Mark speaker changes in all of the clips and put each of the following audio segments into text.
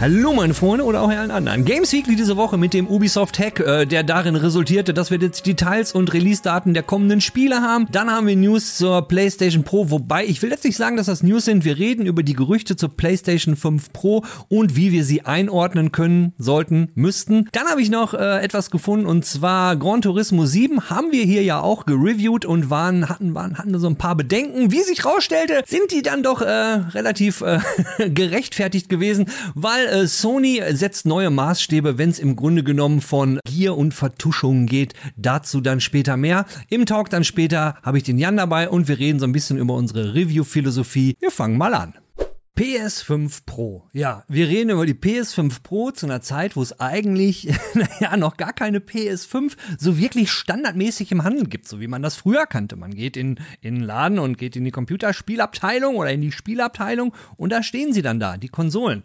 Speaker 1: Hallo meine Freunde oder auch allen anderen. Games Weekly diese Woche mit dem Ubisoft Hack, äh, der darin resultierte, dass wir jetzt Details und Release-Daten der kommenden Spiele haben. Dann haben wir News zur PlayStation Pro, wobei ich will jetzt nicht sagen, dass das News sind. Wir reden über die Gerüchte zur PlayStation 5 Pro und wie wir sie einordnen können, sollten, müssten. Dann habe ich noch äh, etwas gefunden und zwar Gran Turismo 7 haben wir hier ja auch gereviewt und waren hatten waren hatten so ein paar Bedenken. Wie sich rausstellte, sind die dann doch äh, relativ äh, gerechtfertigt gewesen, weil äh, Sony setzt neue Maßstäbe, wenn es im Grunde genommen von Gier und Vertuschung geht. Dazu dann später mehr. Im Talk dann später habe ich den Jan dabei und wir reden so ein bisschen über unsere Review-Philosophie. Wir fangen mal an. PS5 Pro. Ja, wir reden über die PS5 Pro zu einer Zeit, wo es eigentlich, naja, noch gar keine PS5 so wirklich standardmäßig im Handel gibt, so wie man das früher kannte. Man geht in den Laden und geht in die Computerspielabteilung oder in die Spielabteilung und da stehen sie dann da, die Konsolen.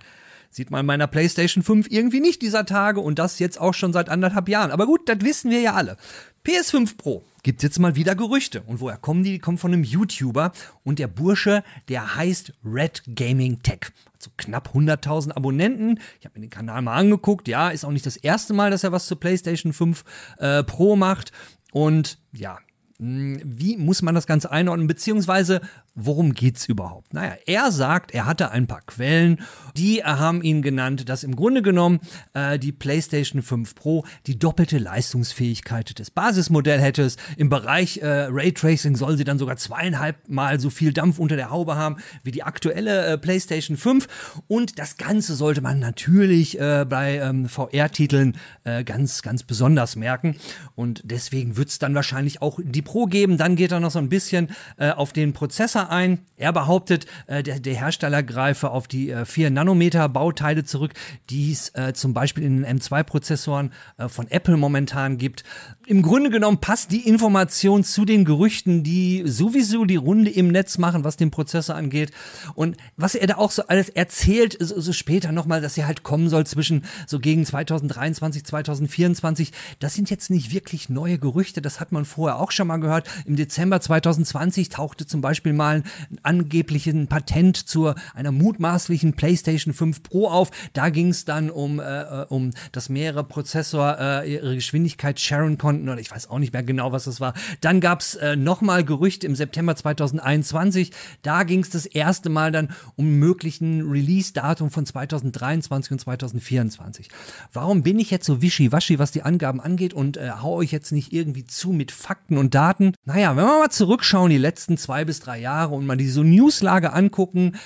Speaker 1: Sieht man meiner PlayStation 5 irgendwie nicht dieser Tage und das jetzt auch schon seit anderthalb Jahren. Aber gut, das wissen wir ja alle. PS5 Pro gibt jetzt mal wieder Gerüchte. Und woher kommen die? Die kommen von einem YouTuber und der Bursche, der heißt Red Gaming Tech. Also knapp 100.000 Abonnenten. Ich habe mir den Kanal mal angeguckt. Ja, ist auch nicht das erste Mal, dass er was zur PlayStation 5 äh, Pro macht. Und ja, hm, wie muss man das Ganze einordnen, beziehungsweise worum geht's überhaupt? Naja, er sagt, er hatte ein paar Quellen, die haben ihn genannt, dass im Grunde genommen äh, die PlayStation 5 Pro die doppelte Leistungsfähigkeit des Basismodells hätte. Im Bereich äh, Raytracing soll sie dann sogar zweieinhalb Mal so viel Dampf unter der Haube haben wie die aktuelle äh, PlayStation 5. Und das Ganze sollte man natürlich äh, bei ähm, VR-Titeln äh, ganz, ganz besonders merken. Und deswegen wird's dann wahrscheinlich auch die Pro geben. Dann geht er noch so ein bisschen äh, auf den Prozessor ein. Er behauptet, äh, der, der, Hersteller greife auf die äh, 4 Nanometer Bauteile zurück, die es äh, zum Beispiel in den M2-Prozessoren äh, von Apple momentan gibt. Im Grunde genommen passt die Information zu den Gerüchten, die sowieso die Runde im Netz machen, was den Prozessor angeht. Und was er da auch so alles erzählt, so, so später nochmal, dass er halt kommen soll zwischen so gegen 2023, 2024, das sind jetzt nicht wirklich neue Gerüchte, das hat man vorher auch schon mal gehört. Im Dezember 2020 tauchte zum Beispiel mal ein angeblichen Patent zu einer mutmaßlichen PlayStation 5 Pro auf. Da ging es dann um, äh, um, dass mehrere Prozessor äh, ihre Geschwindigkeit sharen konnten oder ich weiß auch nicht mehr genau, was das war. Dann gab es äh, nochmal Gerüchte im September 2021. Da ging es das erste Mal dann um möglichen Release-Datum von 2023 und 2024. Warum bin ich jetzt so wischiwaschi, was die Angaben angeht und äh, hau euch jetzt nicht irgendwie zu mit Fakten und Daten? Naja, wenn wir mal zurückschauen, die letzten zwei bis drei Jahre und mal diese Newslage angucken,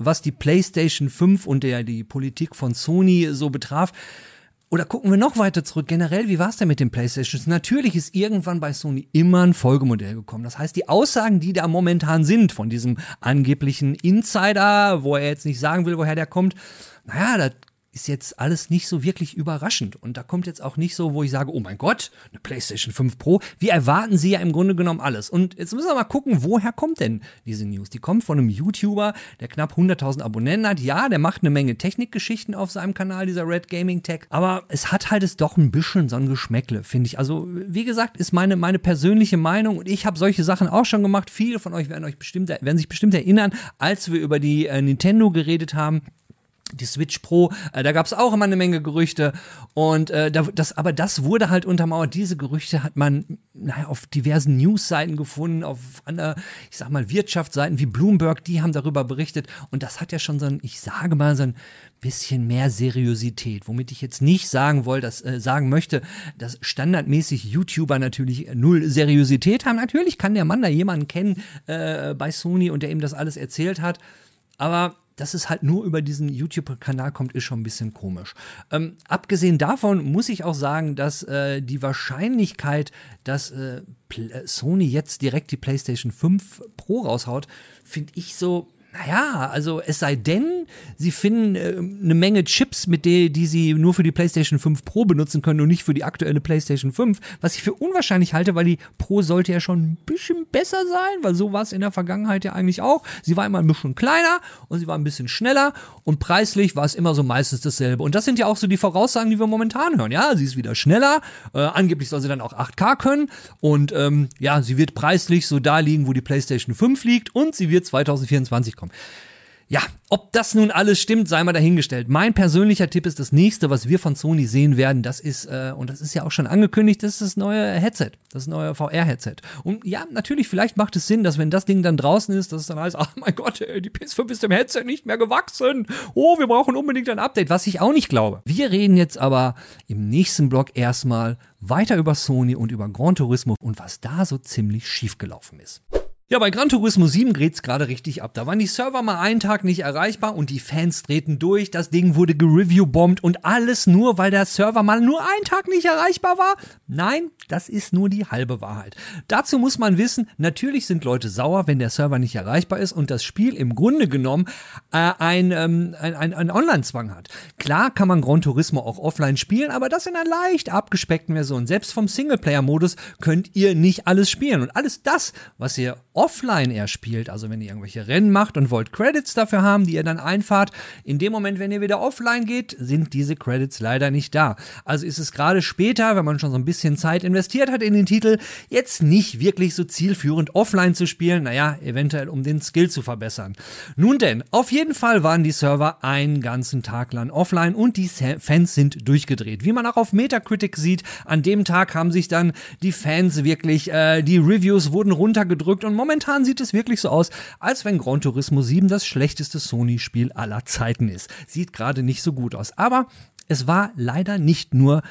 Speaker 1: was die PlayStation 5 und der, die Politik von Sony so betraf, oder gucken wir noch weiter zurück. Generell, wie war es denn mit den Playstations? Natürlich ist irgendwann bei Sony immer ein Folgemodell gekommen. Das heißt, die Aussagen, die da momentan sind von diesem angeblichen Insider, wo er jetzt nicht sagen will, woher der kommt, naja, das ist jetzt alles nicht so wirklich überraschend. Und da kommt jetzt auch nicht so, wo ich sage, oh mein Gott, eine PlayStation 5 Pro. Wir erwarten sie ja im Grunde genommen alles. Und jetzt müssen wir mal gucken, woher kommt denn diese News? Die kommt von einem YouTuber, der knapp 100.000 Abonnenten hat. Ja, der macht eine Menge Technikgeschichten auf seinem Kanal, dieser Red Gaming Tech. Aber es hat halt es doch ein bisschen so ein Geschmäckle, finde ich. Also, wie gesagt, ist meine, meine persönliche Meinung. Und ich habe solche Sachen auch schon gemacht. Viele von euch werden euch bestimmt, werden sich bestimmt erinnern, als wir über die äh, Nintendo geredet haben die Switch Pro, äh, da gab es auch immer eine Menge Gerüchte und äh, das, aber das wurde halt untermauert. Diese Gerüchte hat man naja, auf diversen Newsseiten gefunden, auf anderen, ich sag mal Wirtschaftsseiten wie Bloomberg, die haben darüber berichtet und das hat ja schon so ein, ich sage mal so ein bisschen mehr Seriosität, womit ich jetzt nicht sagen wollte, dass äh, sagen möchte, dass standardmäßig YouTuber natürlich null Seriosität haben. Natürlich kann der Mann da jemanden kennen äh, bei Sony und der ihm das alles erzählt hat, aber dass es halt nur über diesen YouTube-Kanal kommt, ist schon ein bisschen komisch. Ähm, abgesehen davon muss ich auch sagen, dass äh, die Wahrscheinlichkeit, dass äh, Sony jetzt direkt die PlayStation 5 Pro raushaut, finde ich so naja, also es sei denn, sie finden äh, eine Menge Chips, mit der, die sie nur für die PlayStation 5 Pro benutzen können und nicht für die aktuelle PlayStation 5, was ich für unwahrscheinlich halte, weil die Pro sollte ja schon ein bisschen besser sein, weil so war es in der Vergangenheit ja eigentlich auch. Sie war immer ein bisschen kleiner und sie war ein bisschen schneller und preislich war es immer so meistens dasselbe. Und das sind ja auch so die Voraussagen, die wir momentan hören. Ja, sie ist wieder schneller, äh, angeblich soll sie dann auch 8K können und ähm, ja, sie wird preislich so da liegen, wo die PlayStation 5 liegt und sie wird 2024 kommen. Ja, ob das nun alles stimmt, sei mal dahingestellt. Mein persönlicher Tipp ist das nächste, was wir von Sony sehen werden. Das ist, äh, und das ist ja auch schon angekündigt, das ist das neue Headset, das neue VR-Headset. Und ja, natürlich, vielleicht macht es Sinn, dass wenn das Ding dann draußen ist, dass es dann heißt, ach mein Gott, die PS5 ist dem Headset nicht mehr gewachsen. Oh, wir brauchen unbedingt ein Update, was ich auch nicht glaube. Wir reden jetzt aber im nächsten Blog erstmal weiter über Sony und über Gran Turismo und was da so ziemlich schiefgelaufen ist. Ja, bei Gran Turismo 7 geht's gerade richtig ab. Da waren die Server mal einen Tag nicht erreichbar und die Fans drehten durch. Das Ding wurde gereview-bombt und alles nur, weil der Server mal nur einen Tag nicht erreichbar war? Nein, das ist nur die halbe Wahrheit. Dazu muss man wissen, natürlich sind Leute sauer, wenn der Server nicht erreichbar ist und das Spiel im Grunde genommen äh, ein, ähm, ein, ein, ein Online-Zwang hat. Klar kann man Gran Turismo auch offline spielen, aber das in einer leicht abgespeckten Version. Selbst vom Singleplayer-Modus könnt ihr nicht alles spielen. Und alles das, was ihr offline eher spielt, also wenn ihr irgendwelche Rennen macht und wollt Credits dafür haben, die ihr dann einfahrt, in dem Moment, wenn ihr wieder offline geht, sind diese Credits leider nicht da. Also ist es gerade später, wenn man schon so ein bisschen Zeit investiert hat in den Titel, jetzt nicht wirklich so zielführend offline zu spielen, naja, eventuell um den Skill zu verbessern. Nun denn, auf jeden Fall waren die Server einen ganzen Tag lang offline und die Fans sind durchgedreht. Wie man auch auf Metacritic sieht, an dem Tag haben sich dann die Fans wirklich, äh, die Reviews wurden runtergedrückt und momentan momentan sieht es wirklich so aus, als wenn Gran Turismo 7 das schlechteste Sony-Spiel aller Zeiten ist. Sieht gerade nicht so gut aus. Aber es war leider nicht nur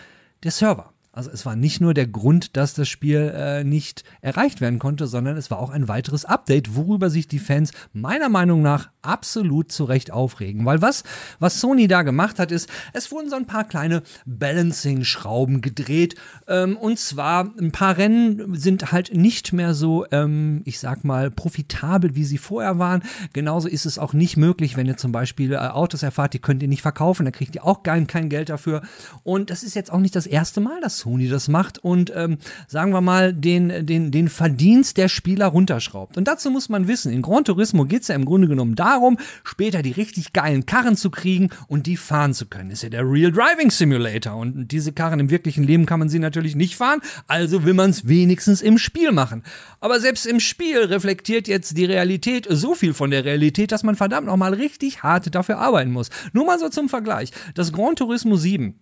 Speaker 1: der Server. Also es war nicht nur der Grund, dass das Spiel äh, nicht erreicht werden konnte, sondern es war auch ein weiteres Update, worüber sich die Fans meiner Meinung nach absolut zu Recht aufregen. Weil was, was Sony da gemacht hat, ist, es wurden so ein paar kleine Balancing-Schrauben gedreht. Ähm, und zwar ein paar Rennen sind halt nicht mehr so, ähm, ich sag mal, profitabel, wie sie vorher waren. Genauso ist es auch nicht möglich, wenn ihr zum Beispiel äh, Autos erfahrt, die könnt ihr nicht verkaufen, dann kriegt ihr auch kein, kein Geld dafür. Und das ist jetzt auch nicht das erste Mal, dass Sony das macht und ähm, sagen wir mal den, den, den Verdienst der Spieler runterschraubt. Und dazu muss man wissen, in Gran Turismo geht es ja im Grunde genommen darum, später die richtig geilen Karren zu kriegen und die fahren zu können. Ist ja der Real Driving Simulator und diese Karren im wirklichen Leben kann man sie natürlich nicht fahren, also will man es wenigstens im Spiel machen. Aber selbst im Spiel reflektiert jetzt die Realität so viel von der Realität, dass man verdammt nochmal richtig hart dafür arbeiten muss. Nur mal so zum Vergleich. Das Gran Turismo 7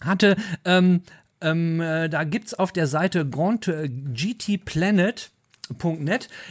Speaker 1: hatte ähm, ähm, äh, da gibt's auf der Seite Grand, äh, gtplanet.net,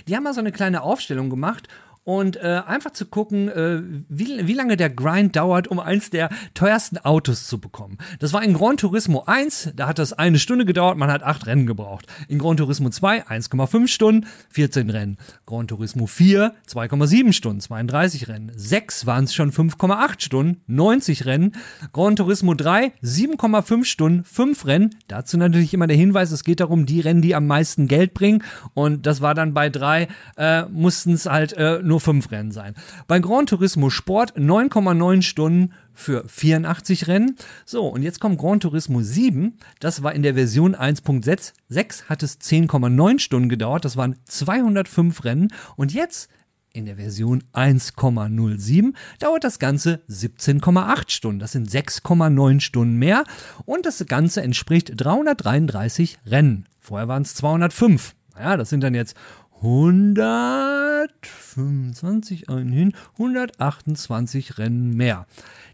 Speaker 1: die haben mal so eine kleine Aufstellung gemacht und äh, einfach zu gucken, äh, wie, wie lange der Grind dauert, um eins der teuersten Autos zu bekommen. Das war in Gran Turismo 1, da hat das eine Stunde gedauert, man hat acht Rennen gebraucht. In Gran Turismo 2 1,5 Stunden, 14 Rennen. Gran Turismo 4 2,7 Stunden, 32 Rennen. 6 waren es schon 5,8 Stunden, 90 Rennen. Gran Turismo 3 7,5 Stunden, 5 Rennen. Dazu natürlich immer der Hinweis, es geht darum, die Rennen, die am meisten Geld bringen. Und das war dann bei 3, äh, mussten es halt äh, nur nur fünf Rennen sein. Bei Gran Turismo Sport 9,9 Stunden für 84 Rennen. So, und jetzt kommt Gran Turismo 7. Das war in der Version 1.6, hat es 10,9 Stunden gedauert. Das waren 205 Rennen. Und jetzt in der Version 1,07 dauert das Ganze 17,8 Stunden. Das sind 6,9 Stunden mehr. Und das Ganze entspricht 333 Rennen. Vorher waren es 205. Naja, das sind dann jetzt 125 hin, 128 Rennen mehr.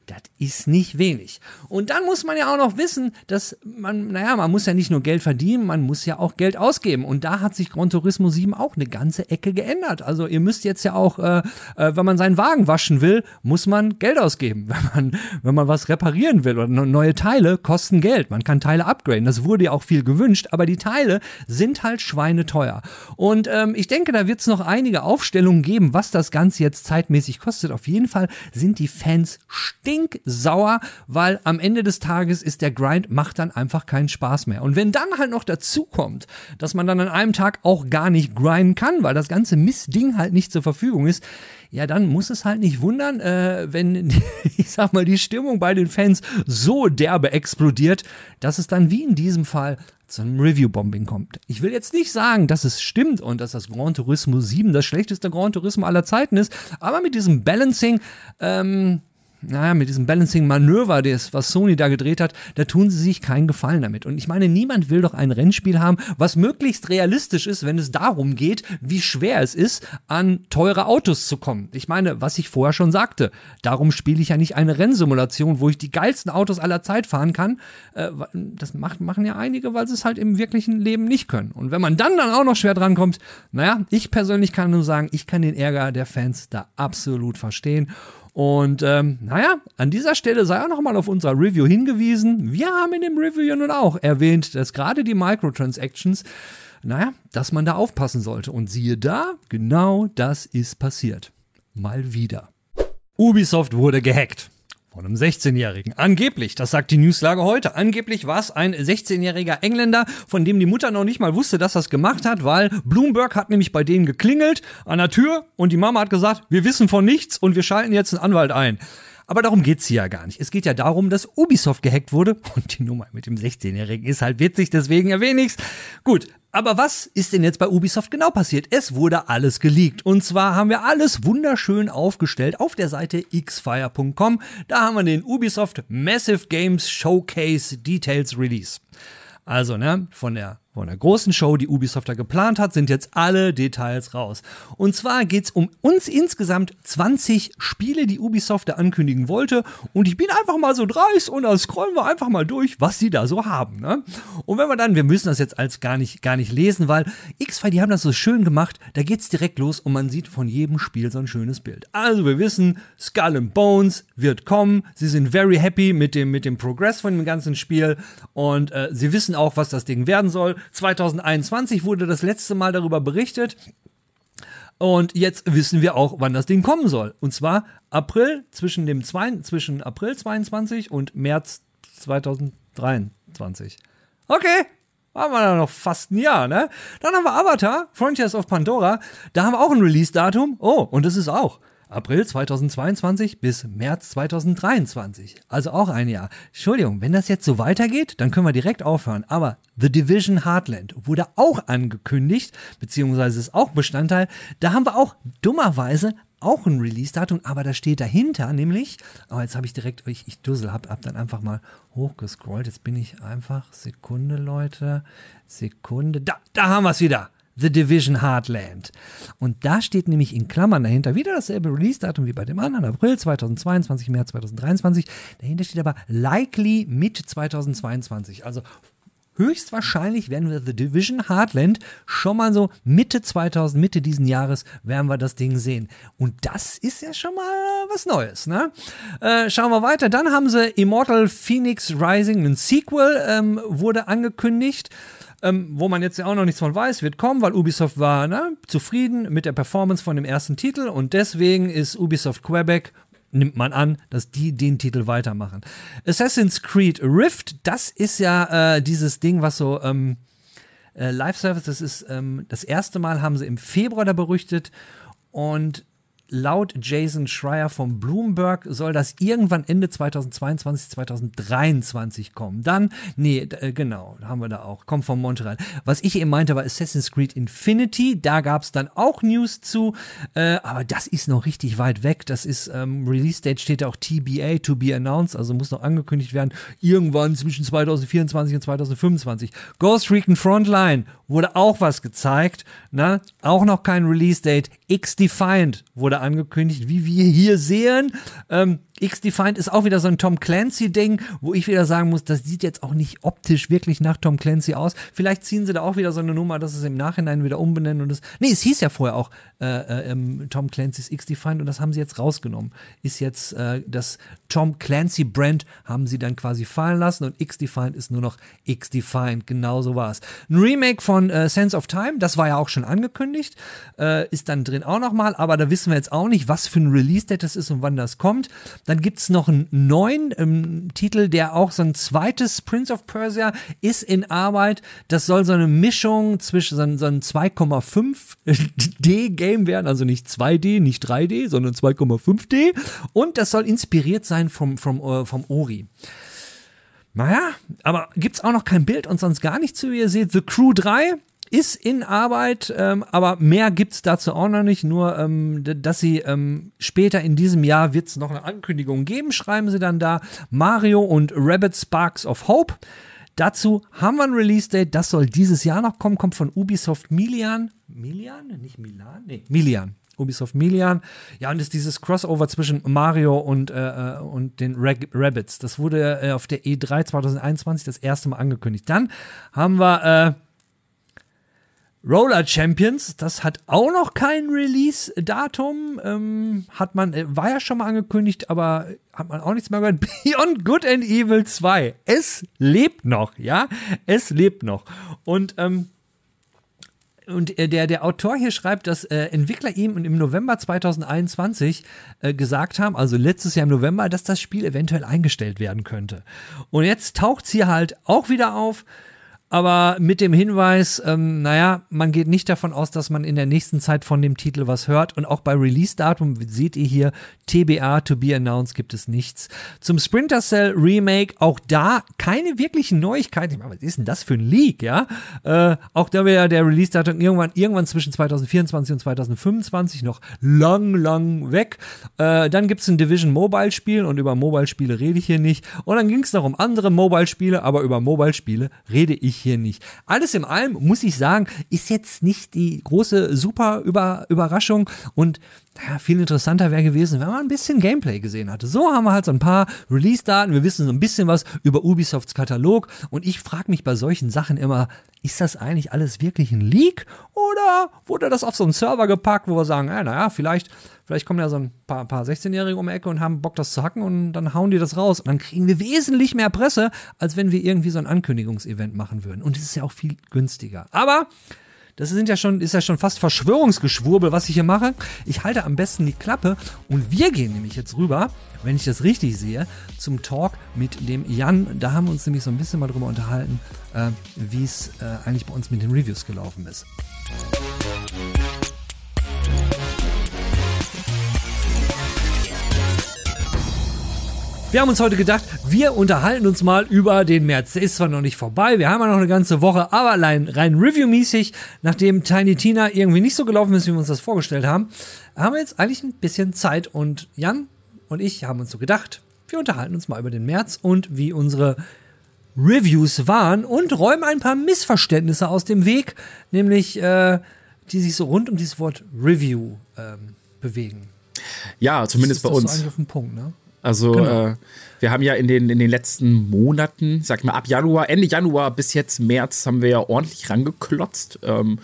Speaker 1: Das ist nicht wenig. Und dann muss man ja auch noch wissen, dass man, naja, man muss ja nicht nur Geld verdienen, man muss ja auch Geld ausgeben. Und da hat sich Gran Turismo 7 auch eine ganze Ecke geändert. Also ihr müsst jetzt ja auch, äh, äh, wenn man seinen Wagen waschen will, muss man Geld ausgeben. Wenn man, wenn man was reparieren will oder neue Teile kosten Geld. Man kann Teile upgraden. Das wurde ja auch viel gewünscht, aber die Teile sind halt schweineteuer. Und ähm, ich denke, da wird es noch einige Aufstellungen geben, was das Ganze jetzt zeitmäßig kostet. Auf jeden Fall sind die Fans stehen stinksauer, weil am Ende des Tages ist der Grind, macht dann einfach keinen Spaß mehr. Und wenn dann halt noch dazu kommt, dass man dann an einem Tag auch gar nicht grinden kann, weil das ganze Mistding halt nicht zur Verfügung ist, ja, dann muss es halt nicht wundern, äh, wenn, ich sag mal, die Stimmung bei den Fans so derbe explodiert, dass es dann wie in diesem Fall zu einem Review-Bombing kommt. Ich will jetzt nicht sagen, dass es stimmt und dass das Gran Turismo 7 das schlechteste Gran Turismo aller Zeiten ist, aber mit diesem Balancing, ähm, naja, mit diesem Balancing-Manöver, was Sony da gedreht hat, da tun sie sich keinen Gefallen damit. Und ich meine, niemand will doch ein Rennspiel haben, was möglichst realistisch ist, wenn es darum geht, wie schwer es ist, an teure Autos zu kommen. Ich meine, was ich vorher schon sagte, darum spiele ich ja nicht eine Rennsimulation, wo ich die geilsten Autos aller Zeit fahren kann. Äh, das macht, machen ja einige, weil sie es halt im wirklichen Leben nicht können. Und wenn man dann dann auch noch schwer drankommt, naja, ich persönlich kann nur sagen, ich kann den Ärger der Fans da absolut verstehen. Und ähm, naja, an dieser Stelle sei auch nochmal auf unser Review hingewiesen. Wir haben in dem Review ja nun auch erwähnt, dass gerade die Microtransactions, naja, dass man da aufpassen sollte. Und siehe da, genau das ist passiert. Mal wieder. Ubisoft wurde gehackt von einem 16-Jährigen. Angeblich, das sagt die Newslage heute, angeblich war es ein 16-jähriger Engländer, von dem die Mutter noch nicht mal wusste, dass es gemacht hat, weil Bloomberg hat nämlich bei denen geklingelt an der Tür und die Mama hat gesagt, wir wissen von nichts und wir schalten jetzt einen Anwalt ein. Aber darum geht's hier ja gar nicht. Es geht ja darum, dass Ubisoft gehackt wurde und die Nummer mit dem 16-Jährigen ist halt witzig, deswegen erwähne ich's. Gut, aber was ist denn jetzt bei Ubisoft genau passiert? Es wurde alles geleakt. Und zwar haben wir alles wunderschön aufgestellt auf der Seite xfire.com. Da haben wir den Ubisoft Massive Games Showcase Details Release. Also, ne, von der von der großen Show, die Ubisoft da geplant hat, sind jetzt alle Details raus. Und zwar geht's um uns insgesamt 20 Spiele, die Ubisoft da ankündigen wollte. Und ich bin einfach mal so dreist und dann scrollen wir einfach mal durch, was sie da so haben. Ne? Und wenn wir dann, wir müssen das jetzt als gar nicht, gar nicht lesen, weil X-Fi, die haben das so schön gemacht, da geht's direkt los und man sieht von jedem Spiel so ein schönes Bild. Also wir wissen, Skull and Bones wird kommen. Sie sind very happy mit dem, mit dem Progress von dem ganzen Spiel und äh, sie wissen auch, was das Ding werden soll. 2021 wurde das letzte Mal darüber berichtet. Und jetzt wissen wir auch, wann das Ding kommen soll. Und zwar April zwischen dem zwei, zwischen April 22 und März 2023. Okay, haben wir da noch fast ein Jahr, ne? Dann haben wir Avatar, Frontiers of Pandora. Da haben wir auch ein Release-Datum. Oh, und das ist auch April 2022 bis März 2023. Also auch ein Jahr. Entschuldigung, wenn das jetzt so weitergeht, dann können wir direkt aufhören. Aber The Division Heartland wurde auch angekündigt, beziehungsweise ist auch Bestandteil. Da haben wir auch dummerweise auch ein Release-Datum, aber da steht dahinter nämlich, aber jetzt habe ich direkt, ich, ich dussel, habe hab dann einfach mal hochgescrollt. Jetzt bin ich einfach, Sekunde, Leute, Sekunde, da, da haben wir es wieder. The Division Heartland. Und da steht nämlich in Klammern dahinter wieder dasselbe Release-Datum wie bei dem anderen, April 2022, März 2023. Dahinter steht aber likely mit 2022. Also höchstwahrscheinlich werden wir The Division Heartland schon mal so Mitte 2000, Mitte diesen Jahres werden wir das Ding sehen. Und das ist ja schon mal was Neues, ne? Äh, schauen wir weiter. Dann haben sie Immortal Phoenix Rising, ein Sequel, ähm, wurde angekündigt ähm, wo man jetzt ja auch noch nichts von weiß, wird kommen, weil Ubisoft war ne, zufrieden mit der Performance von dem ersten Titel und deswegen ist Ubisoft Quebec nimmt man an, dass die den Titel weitermachen. Assassin's Creed Rift, das ist ja äh, dieses Ding, was so ähm, äh, Live Service, das ist ähm, das erste Mal haben sie im Februar da berüchtet und laut Jason Schreier vom Bloomberg soll das irgendwann Ende 2022, 2023 kommen. Dann, nee, äh, genau, haben wir da auch, kommt von Montreal. Was ich eben meinte, war Assassin's Creed Infinity, da gab es dann auch News zu, äh, aber das ist noch richtig weit weg. Das ist, ähm, Release Date steht auch TBA, to be announced, also muss noch angekündigt werden, irgendwann zwischen 2024 und 2025. Ghost Recon Frontline wurde auch was gezeigt, ne? Auch noch kein Release Date. X-Defiant wurde angekündigt, wie wir hier sehen. Ähm, X-Defined ist auch wieder so ein Tom Clancy-Ding, wo ich wieder sagen muss, das sieht jetzt auch nicht optisch wirklich nach Tom Clancy aus. Vielleicht ziehen sie da auch wieder so eine Nummer, dass es im Nachhinein wieder umbenennen und das. Nee, es hieß ja vorher auch äh, äh, ähm, Tom Clancy's X-Defined und das haben sie jetzt rausgenommen. Ist jetzt äh, das Tom Clancy-Brand haben sie dann quasi fallen lassen und X-Defined ist nur noch X-Defined. Genau so war es. Ein Remake von äh, Sense of Time, das war ja auch schon angekündigt, äh, ist dann drin auch nochmal, aber da wissen wir jetzt auch nicht, was für ein Release-Date das ist und wann das kommt. Dann gibt es noch einen neuen ähm, Titel, der auch so ein zweites Prince of Persia ist in Arbeit. Das soll so eine Mischung zwischen so ein, so ein 2,5D-Game werden, also nicht 2D, nicht 3D, sondern 2,5D. Und das soll inspiriert sein vom, vom, äh, vom Ori. Naja, aber gibt es auch noch kein Bild und sonst gar nichts zu. Ihr seht The Crew 3 ist in Arbeit, ähm, aber mehr gibt es dazu auch noch nicht. Nur, ähm, dass sie ähm, später in diesem Jahr wird es noch eine Ankündigung geben, schreiben sie dann da. Mario und Rabbit Sparks of Hope. Dazu haben wir ein Release-Date, das soll dieses Jahr noch kommen, kommt von Ubisoft Milian. Milian? Nicht Milan? Nee, Milian. Ubisoft Milian. Ja, und ist dieses Crossover zwischen Mario und, äh, äh und den Rag Rabbits. Das wurde äh, auf der E3 2021 das erste Mal angekündigt. Dann haben wir äh, Roller Champions, das hat auch noch kein Release-Datum. Ähm, hat man, äh, war ja schon mal angekündigt, aber hat man auch nichts mehr gehört. Beyond Good and Evil 2. Es lebt noch, ja. Es lebt noch. Und ähm, und äh, der, der Autor hier schreibt, dass äh, Entwickler ihm im November 2021 äh, gesagt haben, also letztes Jahr im November, dass das Spiel eventuell eingestellt werden könnte. Und jetzt taucht es hier halt auch wieder auf aber mit dem Hinweis, ähm, naja, man geht nicht davon aus, dass man in der nächsten Zeit von dem Titel was hört. Und auch bei Release-Datum seht ihr hier, TBA, to be announced, gibt es nichts. Zum Sprinter Cell Remake, auch da keine wirklichen Neuigkeiten. Was ist denn das für ein Leak, ja? Äh, auch da wäre der Release-Datum irgendwann, irgendwann zwischen 2024 und 2025 noch lang, lang weg. Äh, dann gibt es ein Division Mobile-Spiel und über Mobile-Spiele rede ich hier nicht. Und dann ging es noch um andere Mobile-Spiele, aber über Mobile-Spiele rede ich hier nicht. Alles in allem muss ich sagen, ist jetzt nicht die große super Über Überraschung und ja, viel interessanter wäre gewesen, wenn man ein bisschen Gameplay gesehen hatte. So haben wir halt so ein paar Release-Daten, wir wissen so ein bisschen was über Ubisofts Katalog und ich frage mich bei solchen Sachen immer, ist das eigentlich alles wirklich ein Leak oder wurde das auf so einen Server gepackt, wo wir sagen, äh, naja, vielleicht, vielleicht kommen ja so ein paar, paar 16-Jährige um die Ecke und haben Bock, das zu hacken und dann hauen die das raus und dann kriegen wir wesentlich mehr Presse, als wenn wir irgendwie so ein Ankündigungsevent machen würden. Und es ist ja auch viel günstiger. Aber das sind ja schon, ist ja schon fast Verschwörungsgeschwurbel, was ich hier mache. Ich halte am besten die Klappe und wir gehen nämlich jetzt rüber, wenn ich das richtig sehe, zum Talk mit dem Jan. Da haben wir uns nämlich so ein bisschen mal drüber unterhalten, äh, wie es äh, eigentlich bei uns mit den Reviews gelaufen ist. Wir haben uns heute gedacht, wir unterhalten uns mal über den März. Der ist zwar noch nicht vorbei, wir haben ja noch eine ganze Woche, aber allein rein reviewmäßig, nachdem Tiny Tina irgendwie nicht so gelaufen ist, wie wir uns das vorgestellt haben, haben wir jetzt eigentlich ein bisschen Zeit und Jan und ich haben uns so gedacht, wir unterhalten uns mal über den März und wie unsere Reviews waren und räumen ein paar Missverständnisse aus dem Weg, nämlich äh, die sich so rund um dieses Wort Review ähm, bewegen.
Speaker 2: Ja, zumindest bei uns.
Speaker 1: So eigentlich auf den Punkt, ne?
Speaker 2: Also genau. äh, wir haben ja in den, in den letzten Monaten, sag ich mal, ab Januar, Ende Januar bis jetzt März haben wir ja ordentlich rangeklotzt. Ähm,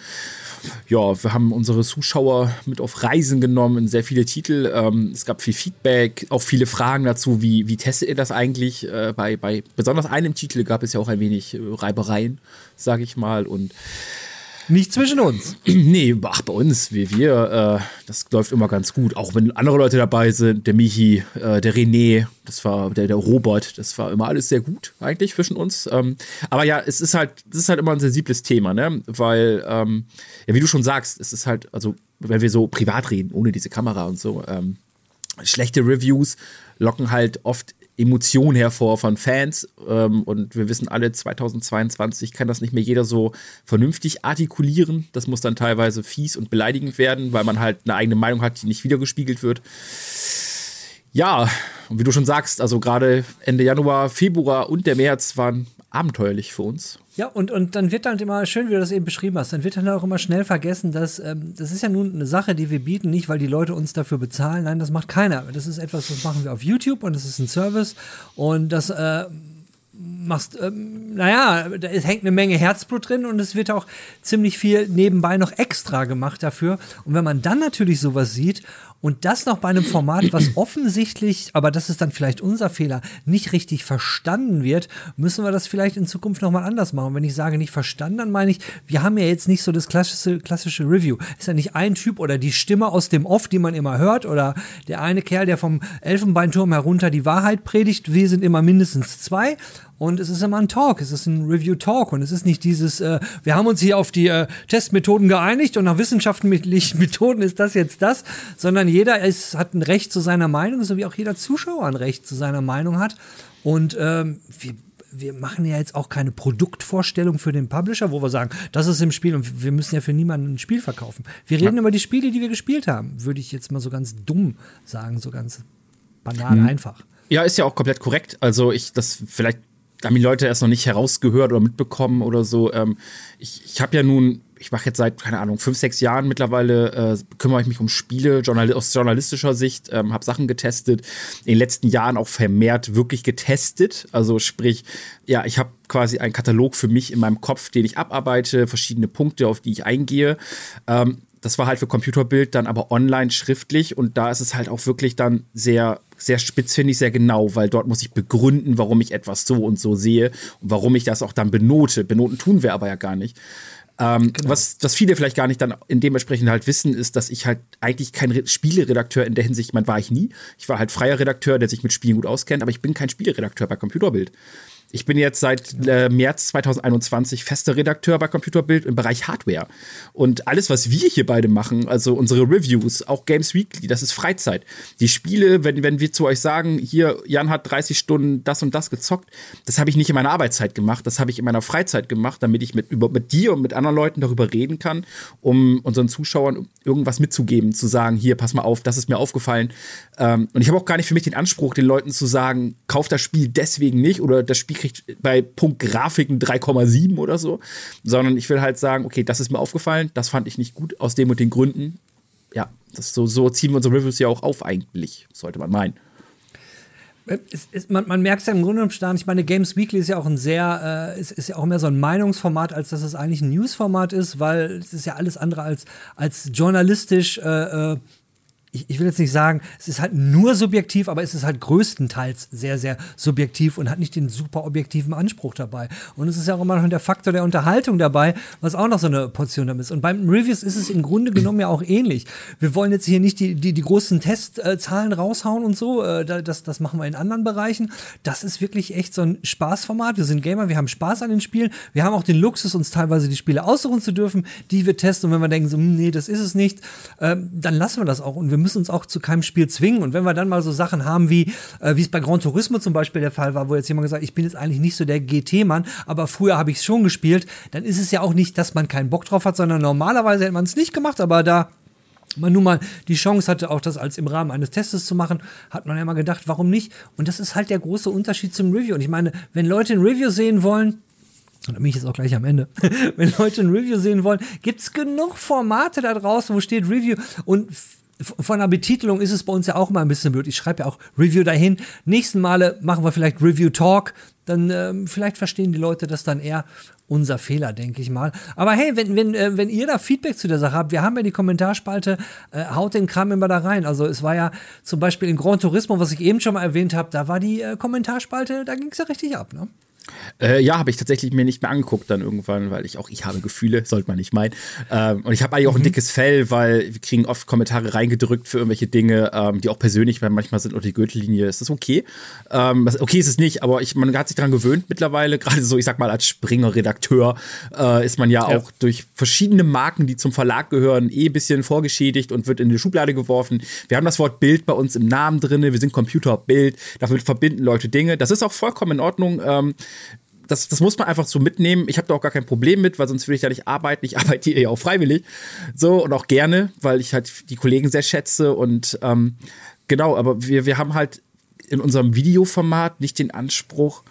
Speaker 2: ja, wir haben unsere Zuschauer mit auf Reisen genommen, sehr viele Titel. Ähm, es gab viel Feedback, auch viele Fragen dazu, wie, wie testet ihr das eigentlich? Äh, bei, bei besonders einem Titel gab es ja auch ein wenig äh, Reibereien, sag ich mal. Und
Speaker 1: nicht zwischen uns.
Speaker 2: Nee, ach, bei uns, wie wir, äh, das läuft immer ganz gut. Auch wenn andere Leute dabei sind, der Michi, äh, der René, das war der, der Robert, das war immer alles sehr gut eigentlich zwischen uns. Ähm, aber ja, es ist halt, es ist halt immer ein sensibles Thema, ne? Weil, ähm, ja, wie du schon sagst, es ist halt, also, wenn wir so privat reden, ohne diese Kamera und so, ähm, schlechte Reviews locken halt oft Emotionen hervor von Fans. Ähm, und wir wissen alle, 2022 kann das nicht mehr jeder so vernünftig artikulieren. Das muss dann teilweise fies und beleidigend werden, weil man halt eine eigene Meinung hat, die nicht wiedergespiegelt wird. Ja, und wie du schon sagst, also gerade Ende Januar, Februar und der März waren abenteuerlich für uns.
Speaker 1: Ja, und, und dann wird halt immer, schön wie du das eben beschrieben hast, dann wird dann auch immer schnell vergessen, dass ähm, das ist ja nun eine Sache, die wir bieten, nicht weil die Leute uns dafür bezahlen. Nein, das macht keiner. Das ist etwas, das machen wir auf YouTube und das ist ein Service. Und das äh, machst, ähm, naja, da hängt eine Menge Herzblut drin und es wird auch ziemlich viel nebenbei noch extra gemacht dafür. Und wenn man dann natürlich sowas sieht und das noch bei einem Format, was offensichtlich, aber das ist dann vielleicht unser Fehler, nicht richtig verstanden wird, müssen wir das vielleicht in Zukunft nochmal anders machen. wenn ich sage nicht verstanden, dann meine ich, wir haben ja jetzt nicht so das klassische, klassische Review. Ist ja nicht ein Typ oder die Stimme aus dem Off, die man immer hört, oder der eine Kerl, der vom Elfenbeinturm herunter die Wahrheit predigt. Wir sind immer mindestens zwei. Und es ist immer ein Talk, es ist ein Review-Talk und es ist nicht dieses, äh, wir haben uns hier auf die äh, Testmethoden geeinigt und nach wissenschaftlichen Methoden ist das jetzt das, sondern jeder ist, hat ein Recht zu seiner Meinung, so wie auch jeder Zuschauer ein Recht zu seiner Meinung hat. Und ähm, wir wir machen ja jetzt auch keine Produktvorstellung für den Publisher, wo wir sagen, das ist im Spiel und wir müssen ja für niemanden ein Spiel verkaufen. Wir reden ja. über die Spiele, die wir gespielt haben, würde ich jetzt mal so ganz dumm sagen, so ganz banal mhm. einfach.
Speaker 2: Ja, ist ja auch komplett korrekt. Also ich, das vielleicht haben die Leute erst noch nicht herausgehört oder mitbekommen oder so. Ähm, ich ich habe ja nun, ich mache jetzt seit, keine Ahnung, fünf, sechs Jahren mittlerweile, äh, kümmere ich mich um Spiele Journal aus journalistischer Sicht, ähm, habe Sachen getestet, in den letzten Jahren auch vermehrt wirklich getestet. Also sprich, ja, ich habe quasi einen Katalog für mich in meinem Kopf, den ich abarbeite, verschiedene Punkte, auf die ich eingehe. Ähm, das war halt für Computerbild dann aber online schriftlich und da ist es halt auch wirklich dann sehr sehr spitz finde ich sehr genau, weil dort muss ich begründen, warum ich etwas so und so sehe und warum ich das auch dann benote. Benoten tun wir aber ja gar nicht. Ähm, genau. was, was viele vielleicht gar nicht dann in dementsprechend halt wissen, ist, dass ich halt eigentlich kein Spieleredakteur in der Hinsicht, man war ich nie. Ich war halt freier Redakteur, der sich mit Spielen gut auskennt, aber ich bin kein Spieleredakteur bei Computerbild. Ich bin jetzt seit äh, März 2021 fester Redakteur bei Computerbild im Bereich Hardware. Und alles, was wir hier beide machen, also unsere Reviews, auch Games Weekly, das ist Freizeit. Die Spiele, wenn, wenn wir zu euch sagen, hier, Jan hat 30 Stunden das und das gezockt, das habe ich nicht in meiner Arbeitszeit gemacht, das habe ich in meiner Freizeit gemacht, damit ich mit, über, mit dir und mit anderen Leuten darüber reden kann, um unseren Zuschauern irgendwas mitzugeben, zu sagen, hier, pass mal auf, das ist mir aufgefallen. Ähm, und ich habe auch gar nicht für mich den Anspruch, den Leuten zu sagen, kauf das Spiel deswegen nicht oder das Spiel kriegt bei Punkt Grafiken 3,7 oder so, sondern ich will halt sagen, okay, das ist mir aufgefallen, das fand ich nicht gut aus dem und den Gründen. Ja, das so, so ziehen wir unsere Reviews ja auch auf eigentlich, sollte man meinen.
Speaker 1: Es, man, man merkt es ja im Grunde genommen, ich meine, Games Weekly ist ja auch ein sehr, äh, ist, ist ja auch mehr so ein Meinungsformat, als dass es eigentlich ein Newsformat ist, weil es ist ja alles andere als, als journalistisch äh, äh ich, ich will jetzt nicht sagen, es ist halt nur subjektiv, aber es ist halt größtenteils sehr, sehr subjektiv und hat nicht den super objektiven Anspruch dabei. Und es ist ja auch immer noch der Faktor der Unterhaltung dabei, was auch noch so eine Portion damit ist. Und beim Reviews ist es im Grunde genommen ja auch ähnlich. Wir wollen jetzt hier nicht die, die, die großen Testzahlen raushauen und so. Äh, das, das machen wir in anderen Bereichen. Das ist wirklich echt so ein Spaßformat. Wir sind Gamer, wir haben Spaß an den Spielen. Wir haben auch den Luxus, uns teilweise die Spiele aussuchen zu dürfen, die wir testen. Und wenn wir denken, so, hm, nee, das ist es nicht, ähm, dann lassen wir das auch. Und wir müssen uns auch zu keinem Spiel zwingen. Und wenn wir dann mal so Sachen haben, wie äh, wie es bei Gran Turismo zum Beispiel der Fall war, wo jetzt jemand gesagt, ich bin jetzt eigentlich nicht so der GT-Mann, aber früher habe ich es schon gespielt, dann ist es ja auch nicht, dass man keinen Bock drauf hat, sondern normalerweise hätte man es nicht gemacht, aber da man nun mal die Chance hatte, auch das als im Rahmen eines Testes zu machen, hat man ja mal gedacht, warum nicht? Und das ist halt der große Unterschied zum Review. Und ich meine, wenn Leute ein Review sehen wollen, und da bin ich jetzt auch gleich am Ende. Wenn Leute ein Review sehen wollen, gibt es genug Formate da draußen, wo steht Review. Und von der Betitelung ist es bei uns ja auch mal ein bisschen blöd. Ich schreibe ja auch Review dahin. Nächsten Male machen wir vielleicht Review Talk. Dann ähm, vielleicht verstehen die Leute das dann eher. Unser Fehler, denke ich mal. Aber hey, wenn, wenn, äh, wenn ihr da Feedback zu der Sache habt, wir haben ja die Kommentarspalte, äh, haut den Kram immer da rein. Also es war ja zum Beispiel in Grand Turismo, was ich eben schon mal erwähnt habe, da war die äh, Kommentarspalte, da ging es ja richtig ab, ne?
Speaker 2: Äh, ja, habe ich tatsächlich mir nicht mehr angeguckt dann irgendwann, weil ich auch, ich habe Gefühle, sollte man nicht meinen. Ähm, und ich habe eigentlich auch ein mhm. dickes Fell, weil wir kriegen oft Kommentare reingedrückt für irgendwelche Dinge, ähm, die auch persönlich manchmal sind unter die Gürtellinie. Ist das okay? Ähm, okay ist es nicht, aber ich, man hat sich daran gewöhnt mittlerweile. Gerade so, ich sag mal, als Springer-Redakteur äh, ist man ja, ja, auch durch verschiedene Marken, die zum Verlag gehören, eh ein bisschen vorgeschädigt und wird in die Schublade geworfen. Wir haben das Wort Bild bei uns im Namen drin, wir sind Computerbild, damit verbinden Leute Dinge. Das ist auch vollkommen in Ordnung. Ähm, das, das muss man einfach so mitnehmen. Ich habe da auch gar kein Problem mit, weil sonst würde ich da nicht arbeiten. Ich arbeite hier ja auch freiwillig. So und auch gerne, weil ich halt die Kollegen sehr schätze. Und ähm, genau, aber wir, wir haben halt in unserem Videoformat nicht den Anspruch,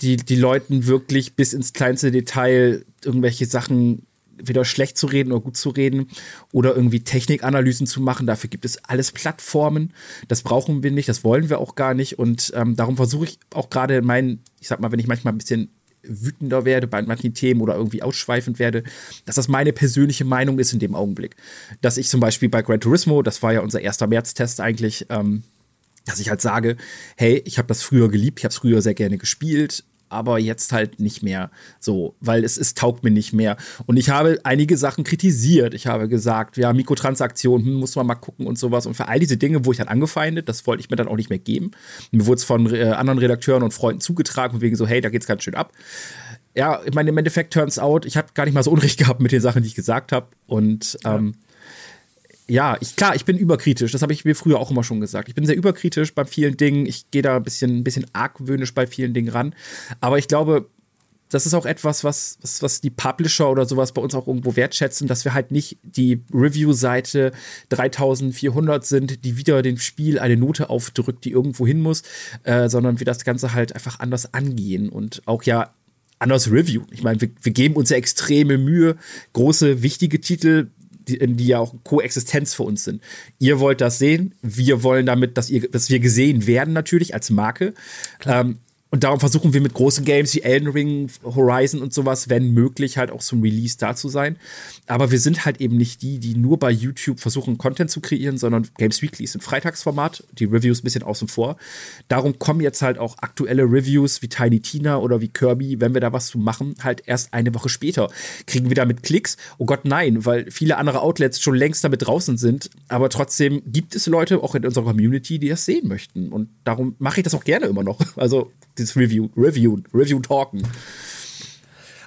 Speaker 2: die, die Leuten wirklich bis ins kleinste Detail irgendwelche Sachen wieder schlecht zu reden oder gut zu reden oder irgendwie Technikanalysen zu machen. Dafür gibt es alles Plattformen. Das brauchen wir nicht, das wollen wir auch gar nicht. Und ähm, darum versuche ich auch gerade in meinen ich sag mal, wenn ich manchmal ein bisschen wütender werde bei manchen Themen oder irgendwie ausschweifend werde, dass das meine persönliche Meinung ist in dem Augenblick. Dass ich zum Beispiel bei Gran Turismo, das war ja unser erster März-Test eigentlich, ähm, dass ich halt sage, hey, ich habe das früher geliebt, ich habe es früher sehr gerne gespielt, aber jetzt halt nicht mehr so, weil es, es taugt mir nicht mehr. Und ich habe einige Sachen kritisiert. Ich habe gesagt, ja, Mikrotransaktionen, hm, muss man mal gucken und sowas. Und für all diese Dinge wurde ich dann angefeindet, das wollte ich mir dann auch nicht mehr geben. Mir wurde es von äh, anderen Redakteuren und Freunden zugetragen, wegen so, hey, da geht's ganz schön ab. Ja, ich meine, im Endeffekt turns out, ich habe gar nicht mal so Unrecht gehabt mit den Sachen, die ich gesagt habe. Und ähm, ja ja, ich, klar, ich bin überkritisch. Das habe ich mir früher auch immer schon gesagt. Ich bin sehr überkritisch bei vielen Dingen. Ich gehe da ein bisschen, ein bisschen argwöhnisch bei vielen Dingen ran. Aber ich glaube, das ist auch etwas, was, was, was die Publisher oder sowas bei uns auch irgendwo wertschätzen, dass wir halt nicht die Review-Seite 3400 sind, die wieder dem Spiel eine Note aufdrückt, die irgendwo hin muss, äh, sondern wir das Ganze halt einfach anders angehen und auch ja anders reviewen. Ich meine, wir, wir geben uns ja extreme Mühe, große, wichtige Titel die, die ja auch Koexistenz für uns sind. Ihr wollt das sehen, wir wollen damit, dass, ihr, dass wir gesehen werden natürlich als Marke. Ähm, und darum versuchen wir mit großen Games wie Elden Ring, Horizon und sowas, wenn möglich, halt auch zum Release da zu sein. Aber wir sind halt eben nicht die, die nur bei YouTube versuchen, Content zu kreieren, sondern Games Weekly ist ein Freitagsformat, die Reviews ein bisschen außen vor. Darum kommen jetzt halt auch aktuelle Reviews wie Tiny Tina oder wie Kirby, wenn wir da was zu machen, halt erst eine Woche später. Kriegen wir damit Klicks? Oh Gott, nein, weil viele andere Outlets schon längst damit draußen sind. Aber trotzdem gibt es Leute auch in unserer Community, die das sehen möchten. Und darum mache ich das auch gerne immer noch. Also dieses Review, Review, Review talken.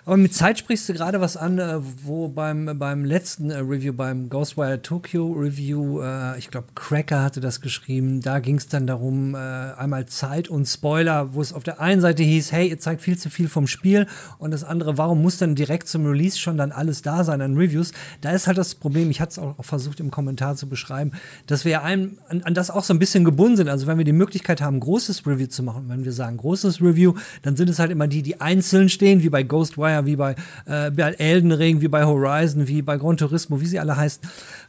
Speaker 1: Aber mit Zeit sprichst du gerade was an, äh, wo beim, beim letzten äh, Review, beim Ghostwire Tokyo Review, äh, ich glaube, Cracker hatte das geschrieben, da ging es dann darum, einmal Zeit und Spoiler, wo es auf der einen Seite hieß, hey, ihr zeigt viel zu viel vom Spiel und das andere, warum muss dann direkt zum Release schon dann alles da sein an Reviews? Da ist halt das Problem, ich hatte es auch versucht im Kommentar zu beschreiben, dass wir einem, an, an das auch so ein bisschen gebunden sind. Also wenn wir die Möglichkeit haben, großes Review zu machen, wenn wir sagen großes Review, dann sind es halt immer die, die einzeln stehen, wie bei Ghostwire Fire, wie bei, äh, bei Elden Ring, wie bei Horizon, wie bei Gran Turismo, wie sie alle heißen.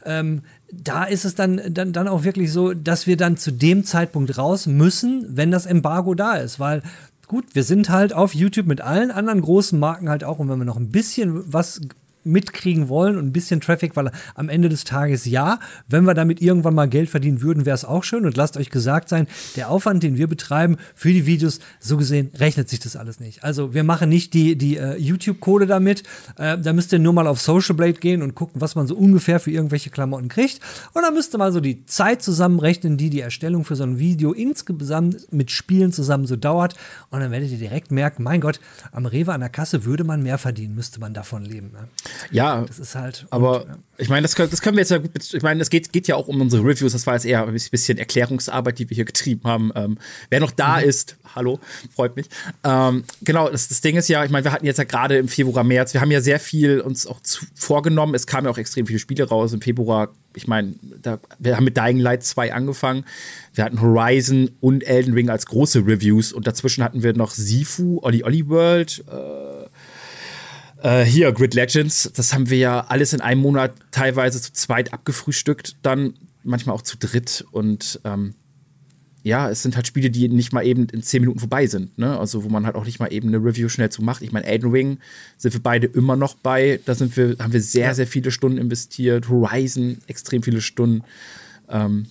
Speaker 1: Ähm, da ist es dann, dann, dann auch wirklich so, dass wir dann zu dem Zeitpunkt raus müssen, wenn das Embargo da ist, weil gut, wir sind halt auf YouTube mit allen anderen großen Marken halt auch und wenn wir noch ein bisschen was mitkriegen wollen und ein bisschen Traffic, weil am Ende des Tages ja, wenn wir damit irgendwann mal Geld verdienen würden, wäre es auch schön. Und lasst euch gesagt sein, der Aufwand, den wir betreiben für die Videos, so gesehen rechnet sich das alles nicht. Also wir machen nicht die, die äh, YouTube-Kohle damit. Äh, da müsst ihr nur mal auf Social Blade gehen und gucken, was man so ungefähr für irgendwelche Klamotten kriegt. Und dann müsst ihr mal so die Zeit zusammenrechnen, die die Erstellung für so ein Video insgesamt mit Spielen zusammen so dauert. Und dann werdet ihr direkt merken, mein Gott, am Rewe an der Kasse würde man mehr verdienen, müsste man davon leben. Ne?
Speaker 2: Ja, das ist halt. Aber und, ja. ich meine, das, das, können wir jetzt ja gut. Ich meine, es geht, geht ja auch um unsere Reviews. Das war jetzt eher ein bisschen Erklärungsarbeit, die wir hier getrieben haben. Ähm, wer noch da mhm. ist, hallo, freut mich. Ähm, genau, das, das Ding ist ja, ich meine, wir hatten jetzt ja gerade im Februar, März, wir haben ja sehr viel uns auch zu, vorgenommen. Es kamen ja auch extrem viele Spiele raus im Februar. Ich meine, wir haben mit Dying Light 2 angefangen. Wir hatten Horizon und Elden Ring als große Reviews und dazwischen hatten wir noch Sifu, Olli Olli World. Äh, äh, hier, Grid Legends, das haben wir ja alles in einem Monat teilweise zu zweit abgefrühstückt, dann manchmal auch zu dritt. Und ähm, ja, es sind halt Spiele, die nicht mal eben in zehn Minuten vorbei sind. Ne? Also, wo man halt auch nicht mal eben eine Review schnell zu macht. Ich meine, Elden Ring sind wir beide immer noch bei. Da sind wir, haben wir sehr, sehr viele Stunden investiert. Horizon, extrem viele Stunden. Ähm,